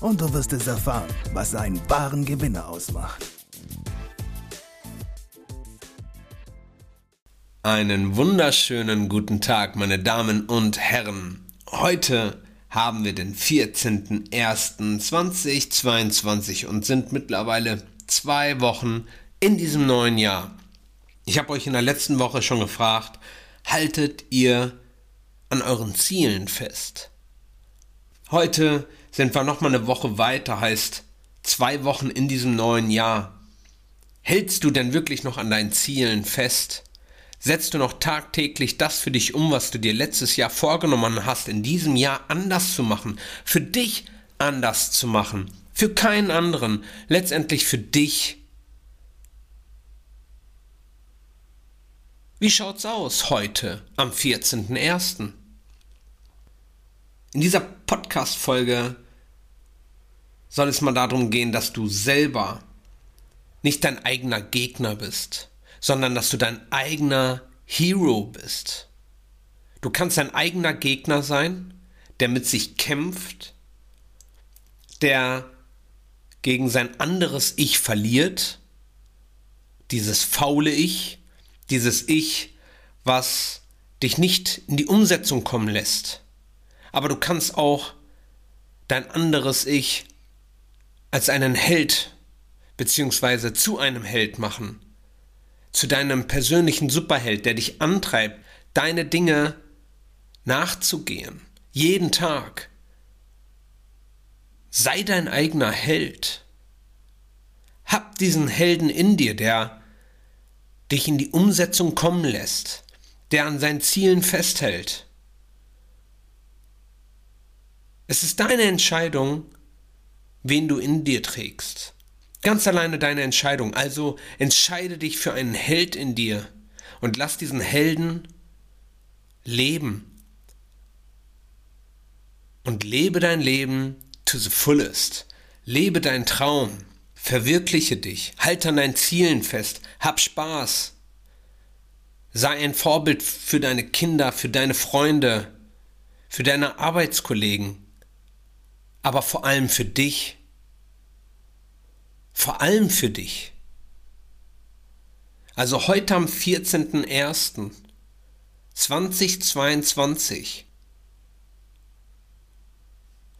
und du wirst es erfahren, was einen wahren Gewinner ausmacht. Einen wunderschönen guten Tag, meine Damen und Herren. Heute haben wir den 14.01.2022 und sind mittlerweile zwei Wochen in diesem neuen Jahr. Ich habe euch in der letzten Woche schon gefragt, haltet ihr an euren Zielen fest? Heute sind wir noch mal eine Woche weiter, heißt zwei Wochen in diesem neuen Jahr. Hältst du denn wirklich noch an deinen Zielen fest? Setzt du noch tagtäglich das für dich um, was du dir letztes Jahr vorgenommen hast, in diesem Jahr anders zu machen, für dich anders zu machen, für keinen anderen, letztendlich für dich? Wie schaut's aus heute am 14.01.? In dieser Podcast-Folge soll es mal darum gehen, dass du selber nicht dein eigener Gegner bist, sondern dass du dein eigener Hero bist. Du kannst dein eigener Gegner sein, der mit sich kämpft, der gegen sein anderes Ich verliert, dieses faule Ich, dieses Ich, was dich nicht in die Umsetzung kommen lässt. Aber du kannst auch dein anderes Ich als einen Held beziehungsweise zu einem Held machen zu deinem persönlichen Superheld, der dich antreibt, deine Dinge nachzugehen. Jeden Tag. Sei dein eigener Held. Hab diesen Helden in dir, der dich in die Umsetzung kommen lässt, der an seinen Zielen festhält. Es ist deine Entscheidung, wen du in dir trägst. Ganz alleine deine Entscheidung. Also entscheide dich für einen Held in dir und lass diesen Helden leben. Und lebe dein Leben to the fullest. Lebe deinen Traum. Verwirkliche dich. Halte an deinen Zielen fest. Hab Spaß. Sei ein Vorbild für deine Kinder, für deine Freunde, für deine Arbeitskollegen, aber vor allem für dich vor allem für dich. Also heute am 14.01.2022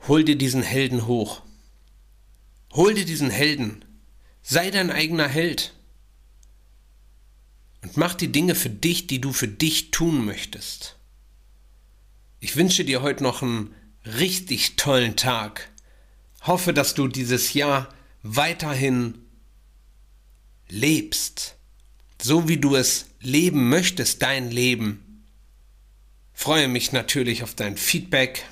hol dir diesen Helden hoch. Hol dir diesen Helden. Sei dein eigener Held. Und mach die Dinge für dich, die du für dich tun möchtest. Ich wünsche dir heute noch einen richtig tollen Tag. Hoffe, dass du dieses Jahr weiterhin lebst, so wie du es leben möchtest, dein Leben. Freue mich natürlich auf dein Feedback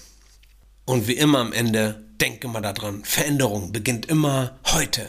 und wie immer am Ende, denke mal daran, Veränderung beginnt immer heute.